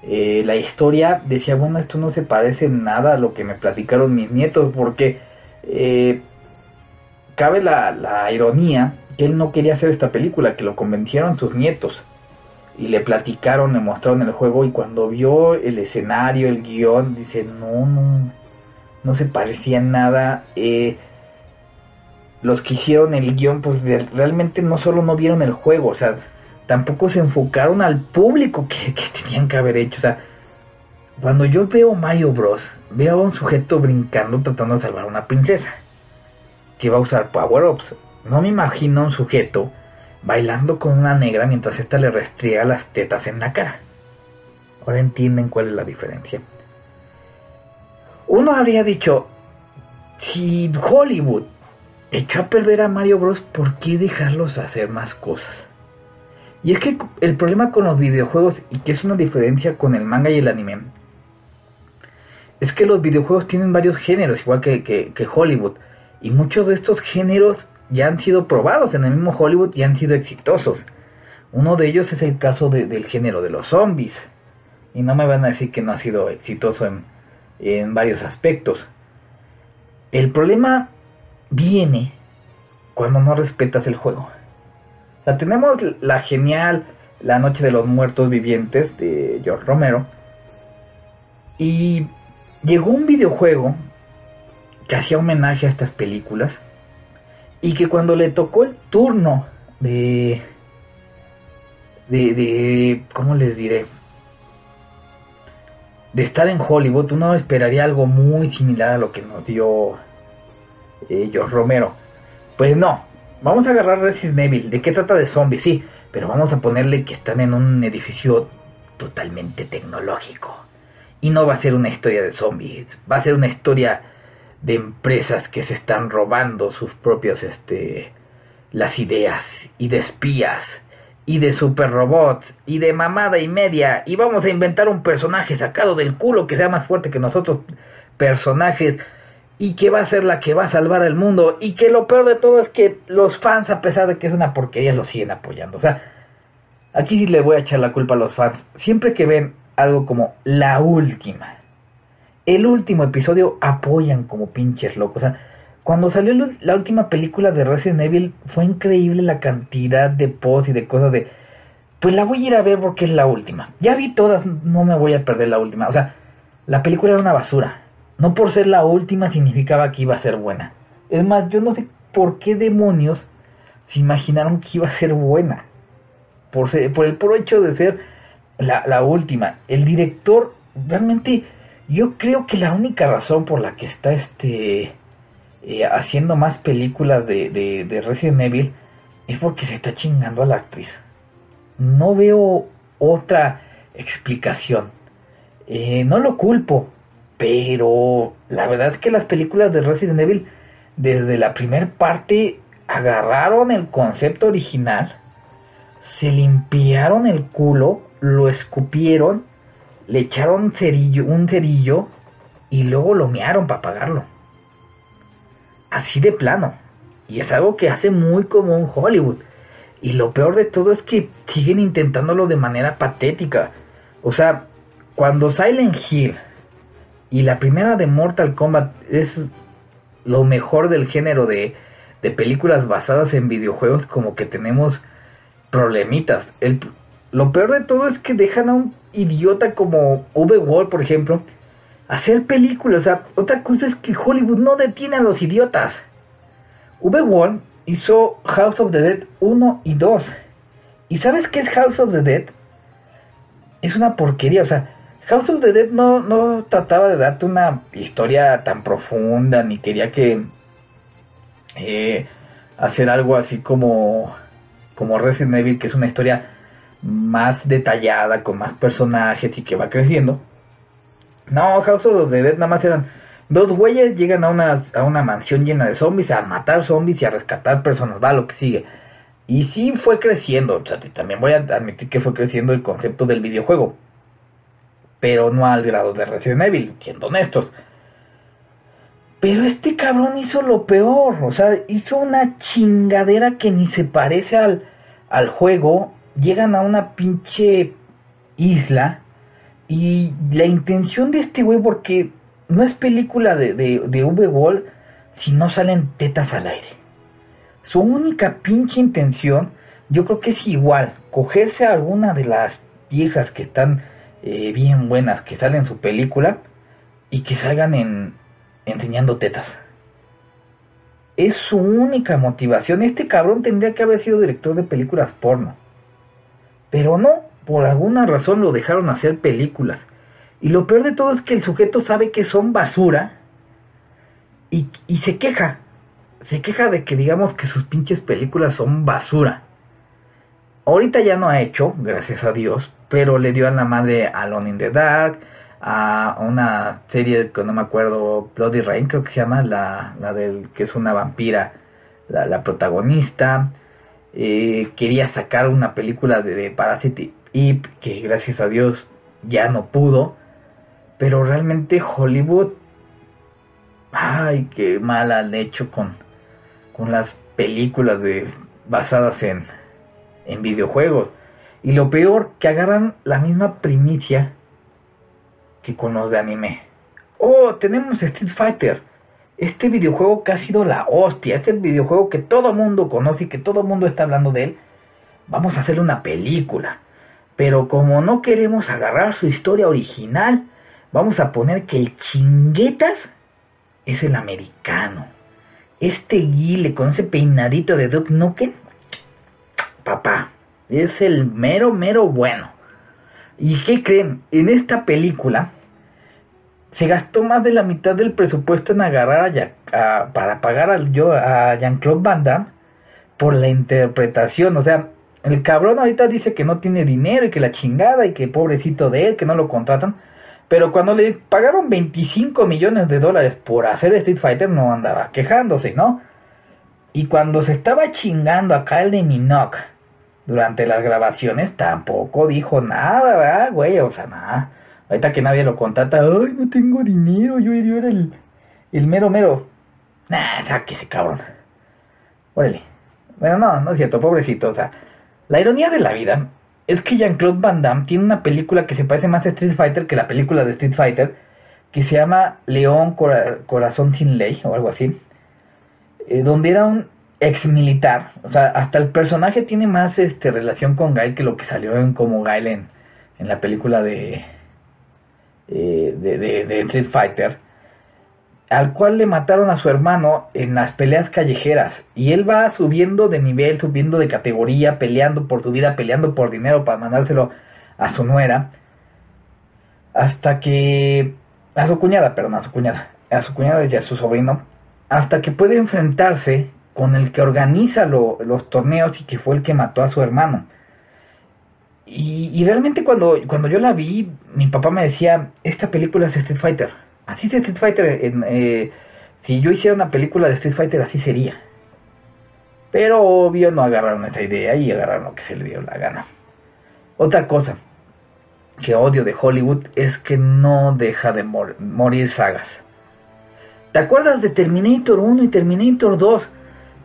eh, la historia, decía, bueno, esto no se parece nada a lo que me platicaron mis nietos, porque eh, cabe la, la ironía que él no quería hacer esta película, que lo convencieron sus nietos y le platicaron, le mostraron el juego y cuando vio el escenario, el guion, dice, no, no, no se parecía nada. Eh, los que hicieron el guion, pues realmente no solo no vieron el juego, o sea, tampoco se enfocaron al público que, que tenían que haber hecho. O sea, cuando yo veo Mario Bros, veo a un sujeto brincando tratando de salvar a una princesa que va a usar power-ups. No me imagino un sujeto bailando con una negra mientras ésta le restriega las tetas en la cara. Ahora entienden cuál es la diferencia. Uno habría dicho, si Hollywood echó a perder a Mario Bros, ¿por qué dejarlos hacer más cosas? Y es que el problema con los videojuegos, y que es una diferencia con el manga y el anime, es que los videojuegos tienen varios géneros, igual que, que Hollywood, y muchos de estos géneros ya han sido probados en el mismo Hollywood y han sido exitosos. Uno de ellos es el caso del género de los zombies. Y no me van a decir que no ha sido exitoso en, en varios aspectos. El problema viene cuando no respetas el juego. Tenemos la genial La Noche de los Muertos Vivientes de George Romero. Y llegó un videojuego que hacía homenaje a estas películas y que cuando le tocó el turno de, de, de ¿cómo les diré? de estar en Hollywood, uno esperaría algo muy similar a lo que nos dio eh, George Romero. Pues no, vamos a agarrar Resident Evil. ¿De qué trata de zombies? Sí, pero vamos a ponerle que están en un edificio totalmente tecnológico. Y no va a ser una historia de zombies, va a ser una historia de empresas que se están robando sus propios, este, las ideas y de espías y de super robots y de mamada y media. Y vamos a inventar un personaje sacado del culo que sea más fuerte que nosotros personajes y que va a ser la que va a salvar el mundo. Y que lo peor de todo es que los fans a pesar de que es una porquería lo siguen apoyando. O sea aquí sí le voy a echar la culpa a los fans. Siempre que ven algo como la última el último episodio apoyan como pinches locos o sea cuando salió la última película de Resident Evil fue increíble la cantidad de posts y de cosas de pues la voy a ir a ver porque es la última. Ya vi todas, no me voy a perder la última. O sea, la película era una basura. No por ser la última significaba que iba a ser buena. Es más, yo no sé por qué demonios se imaginaron que iba a ser buena. Por, por el puro hecho de ser la, la última. El director, realmente, yo creo que la única razón por la que está este eh, haciendo más películas de, de, Resident Evil es porque se está chingando a la actriz. No veo otra explicación. Eh, no lo culpo, pero la verdad es que las películas de Resident Evil desde la primera parte agarraron el concepto original, se limpiaron el culo, lo escupieron, le echaron cerillo, un cerillo y luego lo mearon para pagarlo así de plano. Y es algo que hace muy común Hollywood. Y lo peor de todo es que siguen intentándolo de manera patética. O sea, cuando Silent Hill y la primera de Mortal Kombat es lo mejor del género de, de películas basadas en videojuegos, como que tenemos problemitas. El, lo peor de todo es que dejan a un idiota como V-Wall, por ejemplo, hacer películas. O sea, otra cosa es que Hollywood no detiene a los idiotas. V-Wall hizo House of the Dead 1 y 2. ¿Y sabes qué es House of the Dead? Es una porquería, o sea, House of the Dead no, no trataba de darte una historia tan profunda, ni quería que eh, hacer algo así como, como Resident Evil, que es una historia más detallada, con más personajes y que va creciendo. No, House of the Dead nada más eran dos güeyes llegan a una, a una mansión llena de zombies a matar zombies y a rescatar personas, va lo que sigue. Y sí fue creciendo, o sea, también voy a admitir que fue creciendo el concepto del videojuego. Pero no al grado de Resident Evil, siendo honestos. Pero este cabrón hizo lo peor, o sea, hizo una chingadera que ni se parece al, al juego. Llegan a una pinche isla y la intención de este güey, porque no es película de, de, de V-Wall si no salen tetas al aire. Su única pinche intención, yo creo que es igual, cogerse a alguna de las viejas que están eh, bien buenas, que salen en su película, y que salgan en, enseñando tetas. Es su única motivación. Este cabrón tendría que haber sido director de películas porno. Pero no, por alguna razón lo dejaron hacer películas. Y lo peor de todo es que el sujeto sabe que son basura y, y se queja. Se queja de que digamos que sus pinches películas son basura. Ahorita ya no ha hecho, gracias a Dios, pero le dio a la madre Alone in the Dark, a una serie que no me acuerdo, Bloody Rain creo que se llama, la, la del que es una vampira, la, la protagonista. Eh, quería sacar una película de, Parasite y que gracias a Dios ya no pudo. Pero realmente Hollywood, ay, qué mal han hecho con, con las películas de, basadas en, en videojuegos. Y lo peor, que agarran la misma primicia que con los de anime. Oh, tenemos Street Fighter. Este videojuego que ha sido la hostia. Este videojuego que todo mundo conoce y que todo mundo está hablando de él. Vamos a hacerle una película. Pero como no queremos agarrar su historia original, vamos a poner que el chinguetas es el americano. Este guile con ese peinadito de Duke Nukem, papá, es el mero, mero bueno. ¿Y qué creen? En esta película se gastó más de la mitad del presupuesto en agarrar a, para pagar al, yo, a Jean-Claude Van Damme por la interpretación. O sea, el cabrón ahorita dice que no tiene dinero y que la chingada y que pobrecito de él, que no lo contratan. Pero cuando le pagaron 25 millones de dólares por hacer Street Fighter no andaba quejándose, ¿no? Y cuando se estaba chingando a Kyle de Minogue durante las grabaciones tampoco dijo nada, ¿verdad, güey? O sea, nada. Ahorita que nadie lo contrata, ay, no tengo dinero, yo, era el, el mero mero. Nah, sáquese, cabrón. Órale. Bueno, no, no es cierto, pobrecito. O sea, la ironía de la vida es que Jean-Claude Van Damme tiene una película que se parece más a Street Fighter que la película de Street Fighter, que se llama León Corazón sin Ley o algo así, eh, donde era un ex militar. O sea, hasta el personaje tiene más este, relación con Gail que lo que salió en como Gail en, en la película de, eh, de, de, Street Fighter, al cual le mataron a su hermano en las peleas callejeras. Y él va subiendo de nivel, subiendo de categoría, peleando por su vida, peleando por dinero para mandárselo a su nuera. Hasta que... A su cuñada, perdón, a su cuñada. A su cuñada y a su sobrino. Hasta que puede enfrentarse con el que organiza los torneos y que fue el que mató a su hermano. Y, realmente cuando, cuando yo la vi, mi papá me decía, esta película es Street Fighter. Así es Street Fighter. Eh, si yo hiciera una película de Street Fighter, así sería. Pero obvio no agarraron esa idea y agarraron lo que se le dio la gana. Otra cosa que odio de Hollywood es que no deja de morir sagas. ¿Te acuerdas de Terminator 1 y Terminator 2?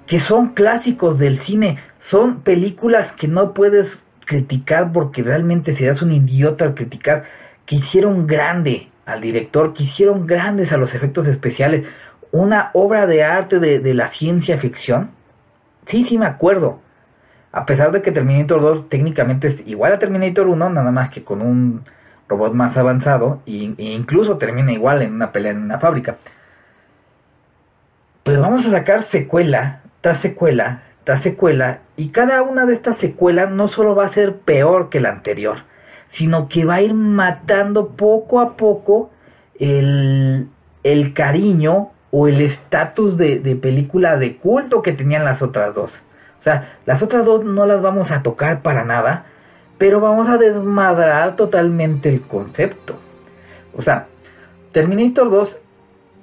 Que son clásicos del cine. Son películas que no puedes criticar porque realmente serás un idiota al criticar que hicieron grande al director, que hicieron grandes a los efectos especiales, una obra de arte de, la ciencia ficción. Sí, sí me acuerdo. A pesar de que Terminator 2 técnicamente es igual a Terminator 1, nada más que con un robot más avanzado e incluso termina igual en una pelea en una fábrica. Pero vamos a sacar secuela tras secuela secuela y cada una de estas secuelas no solo va a ser peor que la anterior, sino que va a ir matando poco a poco el, el cariño o el estatus de, de película de culto que tenían las otras dos. O sea, las otras dos no las vamos a tocar para nada, pero vamos a desmadrar totalmente el concepto. O sea, Terminator 2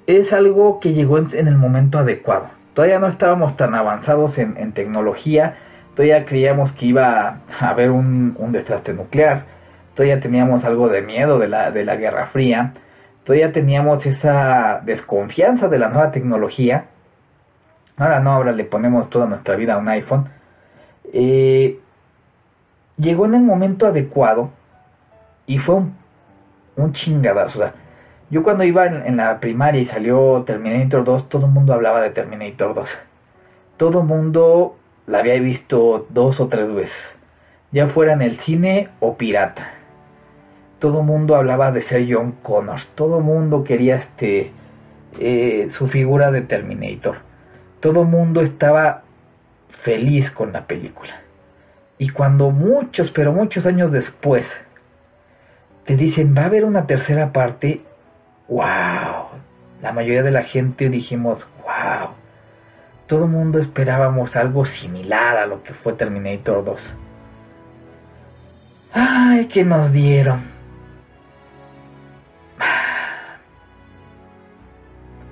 es algo que llegó en el momento adecuado. Todavía no estábamos tan avanzados en, tecnología, todavía creíamos que iba a haber un, desastre nuclear, todavía teníamos algo de miedo de la, de la Guerra Fría, todavía teníamos esa desconfianza de la nueva tecnología. Ahora no, ahora le ponemos toda nuestra vida a un iPhone. Eh, llegó en el momento adecuado y fue un, un chingadazo. Yo cuando iba en, la primaria y salió Terminator 2, todo el mundo hablaba de Terminator 2. Todo el mundo la había visto dos o tres veces, ya fuera en el cine o pirata. Todo el mundo hablaba de ser John Connors, todo el mundo quería este eh, su figura de Terminator. Todo el mundo estaba feliz con la película. Y cuando muchos, pero muchos años después, te dicen va a haber una tercera parte, wow. La mayoría de la gente dijimos, wow. Todo el mundo esperábamos algo similar a lo que fue Terminator 2. Ay, que nos dieron.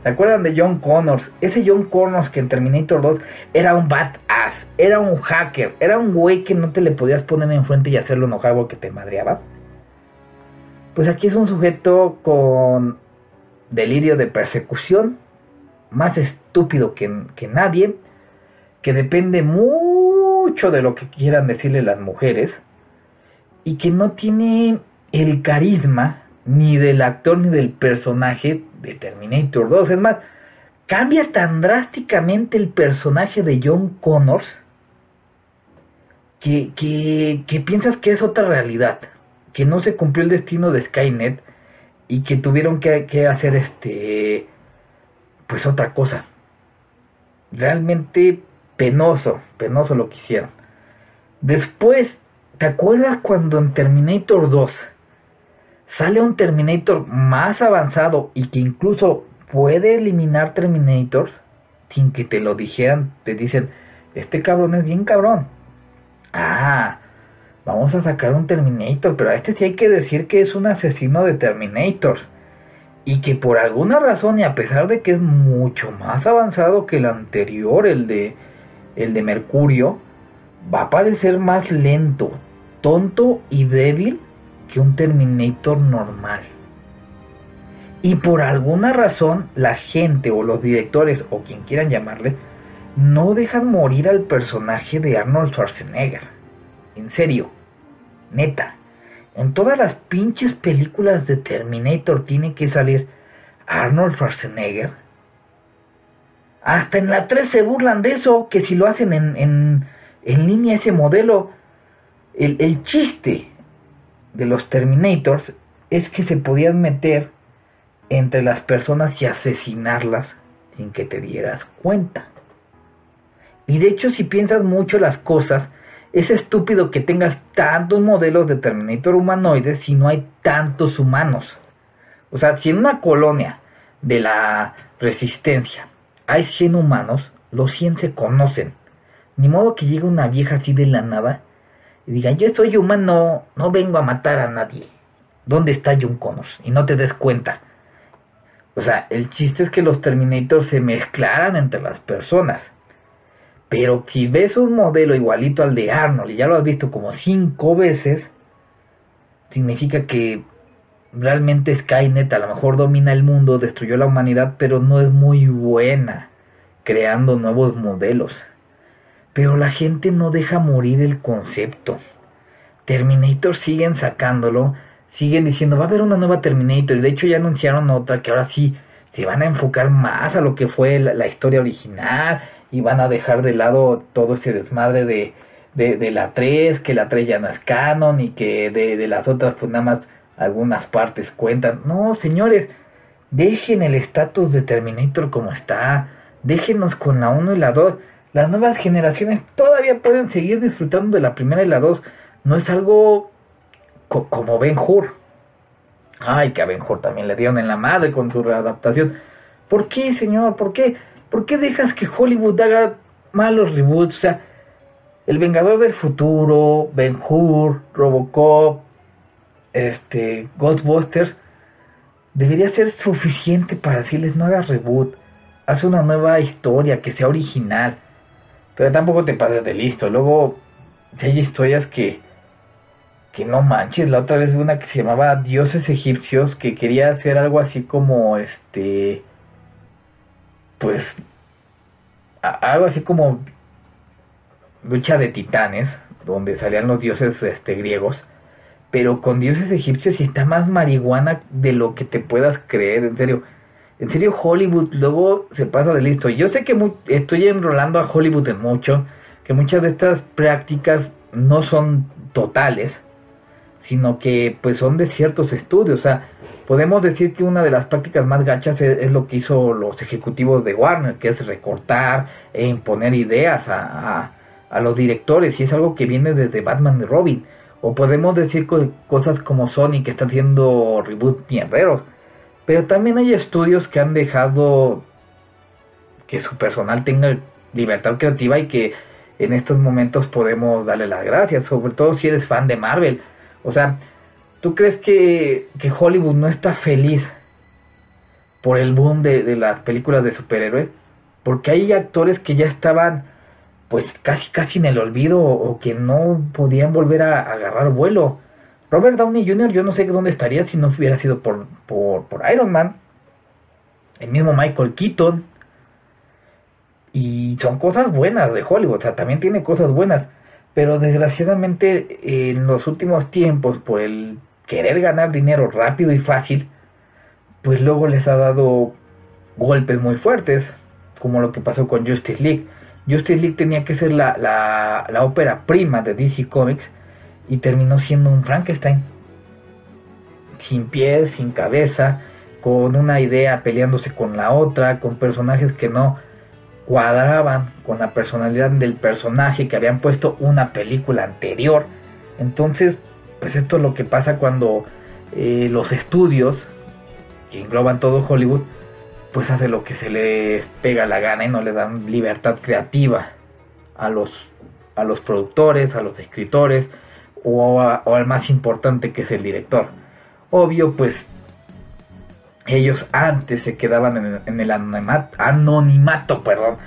¿Se acuerdan de John Connors? Ese John Connors que en Terminator 2 era un badass, era un hacker, era un güey que no te le podías poner enfrente y hacerlo enojar porque te madreaba. Pues aquí es un sujeto con delirio de persecución, más estúpido que, nadie, que depende mucho de lo que quieran decirle las mujeres, y que no tiene el carisma ni del actor ni del personaje de Terminator 2. Es más, cambia tan drásticamente el personaje de John Connors que, que, piensas que es otra realidad, que no se cumplió el destino de Skynet y que tuvieron que, hacer este pues otra cosa realmente penoso penoso lo que hicieron después ¿te acuerdas cuando en Terminator 2 sale un Terminator más avanzado y que incluso puede eliminar Terminators sin que te lo dijeran, te dicen, este cabrón es bien cabrón. Ah, vamos a sacar un Terminator, pero a este sí hay que decir que es un asesino de Terminators. Y que por alguna razón, y a pesar de que es mucho más avanzado que el anterior, el de, el de Mercurio, va a parecer más lento, tonto y débil que un Terminator normal. Y por alguna razón la gente o los directores o quien quieran llamarle no dejan morir al personaje de Arnold Schwarzenegger. En serio, neta, en todas las pinches películas de Terminator tiene que salir Arnold Schwarzenegger. Hasta en la 3 se burlan de eso, que si lo hacen en, en, en línea ese modelo, el, el chiste de los Terminators es que se podían meter entre las personas y asesinarlas sin que te dieras cuenta. Y de hecho, si piensas mucho las cosas, es estúpido que tengas tantos modelos de Terminator humanoides si no hay tantos humanos. O sea, si en una colonia de la resistencia hay 100 humanos, los 100 se conocen. Ni modo que llegue una vieja así de la nada y diga, yo soy humano, no vengo a matar a nadie. ¿Dónde está John Connors? Y no te des cuenta. O sea, el chiste es que los Terminators se mezclaran entre las personas. Pero si ves un modelo igualito al de Arnold y ya lo has visto como cinco veces, significa que realmente Skynet a lo mejor domina el mundo, destruyó la humanidad, pero no es muy buena creando nuevos modelos. Pero la gente no deja morir el concepto. Terminator siguen sacándolo, siguen diciendo, va a haber una nueva Terminator, y de hecho ya anunciaron otra que ahora sí se van a enfocar más a lo que fue la, historia original y van a dejar de lado todo ese desmadre de, de, la 3, que la 3 ya no es canon y que de, de las otras pues nada más algunas partes cuentan. No, señores, dejen el estatus de Terminator como está, déjenos con la 1 y la 2 las nuevas generaciones todavía pueden seguir disfrutando de la primera y la dos. No es algo como Ben Hur. Ay, que a Ben Hur también le dieron en la madre con su readaptación. ¿Por qué, señor? ¿Por qué? ¿Por qué dejas que Hollywood haga malos reboots? O sea, El Vengador del Futuro, Ben Hur, Robocop, este, Ghostbusters, debería ser suficiente para decirles no hagas reboot. Haz una nueva historia que sea original. Pero tampoco te pases de listo. Luego, si hay historias que, que no manches. La otra vez una que se llamaba Dioses Egipcios, que quería hacer algo así como, este, pues, algo así como lucha de titanes, donde salían los dioses este, griegos. Pero con dioses egipcios y está más marihuana de lo que te puedas creer, en serio en serio Hollywood luego se pasa de listo. Yo sé que estoy enrolando a Hollywood en mucho, que muchas de estas prácticas no son totales, sino que pues son de ciertos estudios. O sea, podemos decir que una de las prácticas más gachas es, lo que hizo los ejecutivos de Warner, que es recortar e imponer ideas a, a, los directores, y es algo que viene desde Batman y Robin. O podemos decir cosas como Sony que está haciendo reboot mierderos pero también hay estudios que han dejado que su personal tenga libertad creativa y que en estos momentos podemos darle las gracias, sobre todo si eres fan de Marvel. O sea, ¿tú crees que, que Hollywood no está feliz por el boom de, de las películas de superhéroes? Porque hay actores que ya estaban pues casi casi en el olvido o que no podían volver a agarrar vuelo. Robert Downey Jr. yo no sé dónde estaría si no hubiera sido por, por, por Iron Man. El mismo Michael Keaton. Y son cosas buenas de Hollywood, o sea, también tiene cosas buenas. Pero desgraciadamente en los últimos tiempos, por el querer ganar dinero rápido y fácil, pues luego les ha dado golpes muy fuertes, como lo que pasó con Justice League. Justice League tenía que ser la, la, la ópera prima de DC Comics y terminó siendo un Frankenstein. Sin pies, sin cabeza, con una idea peleándose con la otra, con personajes que no cuadraban con la personalidad del personaje que habían puesto una película anterior. Entonces, pues esto es lo que pasa cuando eh, los estudios que engloban todo Hollywood, pues hace lo que se les pega la gana y no le dan libertad creativa a los, a los productores, a los escritores o, al más importante que es el director. Obvio, pues ellos antes se quedaban en, el anonimato, perdón,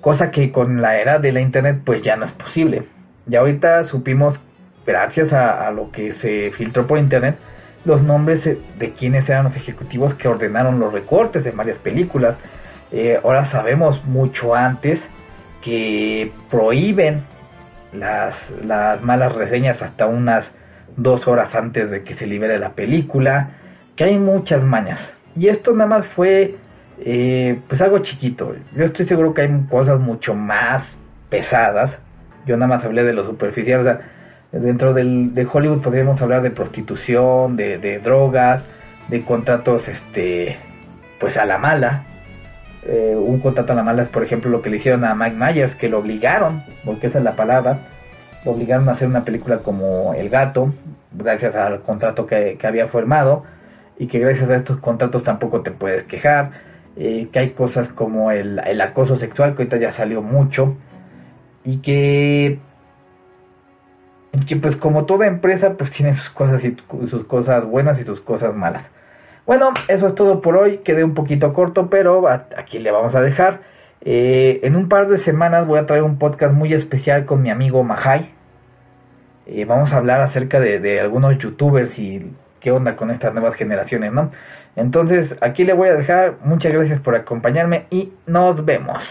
cosa que con la era de la internet pues ya no es posible. Ya ahorita supimos, gracias a, lo que se filtró por internet, los nombres de quienes eran los ejecutivos que ordenaron los recortes de varias películas. Eh, ahora sabemos mucho antes que prohíben las malas reseñas hasta unas dos horas antes de que se libere la película, que hay muchas mañas. Y esto nada más fue eh, pues algo chiquito. Yo estoy seguro que hay cosas mucho más pesadas. Yo nada más hablé de lo superficial. dentro del, de Hollywood podríamos hablar de prostitución, de, drogas, de contratos, este, pues a la mala. Eh, un contrato a la mala es, por ejemplo, lo que le hicieron a Mike Myers, que lo obligaron, porque esa es la palabra, lo obligaron a hacer una película como El Gato, gracias al contrato que, que había formado, y que gracias a estos contratos tampoco te puedes quejar eh, que hay cosas como el, acoso sexual, que ahorita ya salió mucho, y que, que pues como toda empresa, pues tiene sus cosas, y sus cosas buenas y sus cosas malas. Bueno, eso es todo por hoy, quedé un poquito corto, pero aquí le vamos a dejar. Eh, en un par de semanas voy a traer un podcast muy especial con mi amigo Mahai. Eh, vamos a hablar acerca de, de algunos youtubers y qué onda con estas nuevas generaciones, ¿no? Entonces, aquí le voy a dejar. Muchas gracias por acompañarme y nos vemos.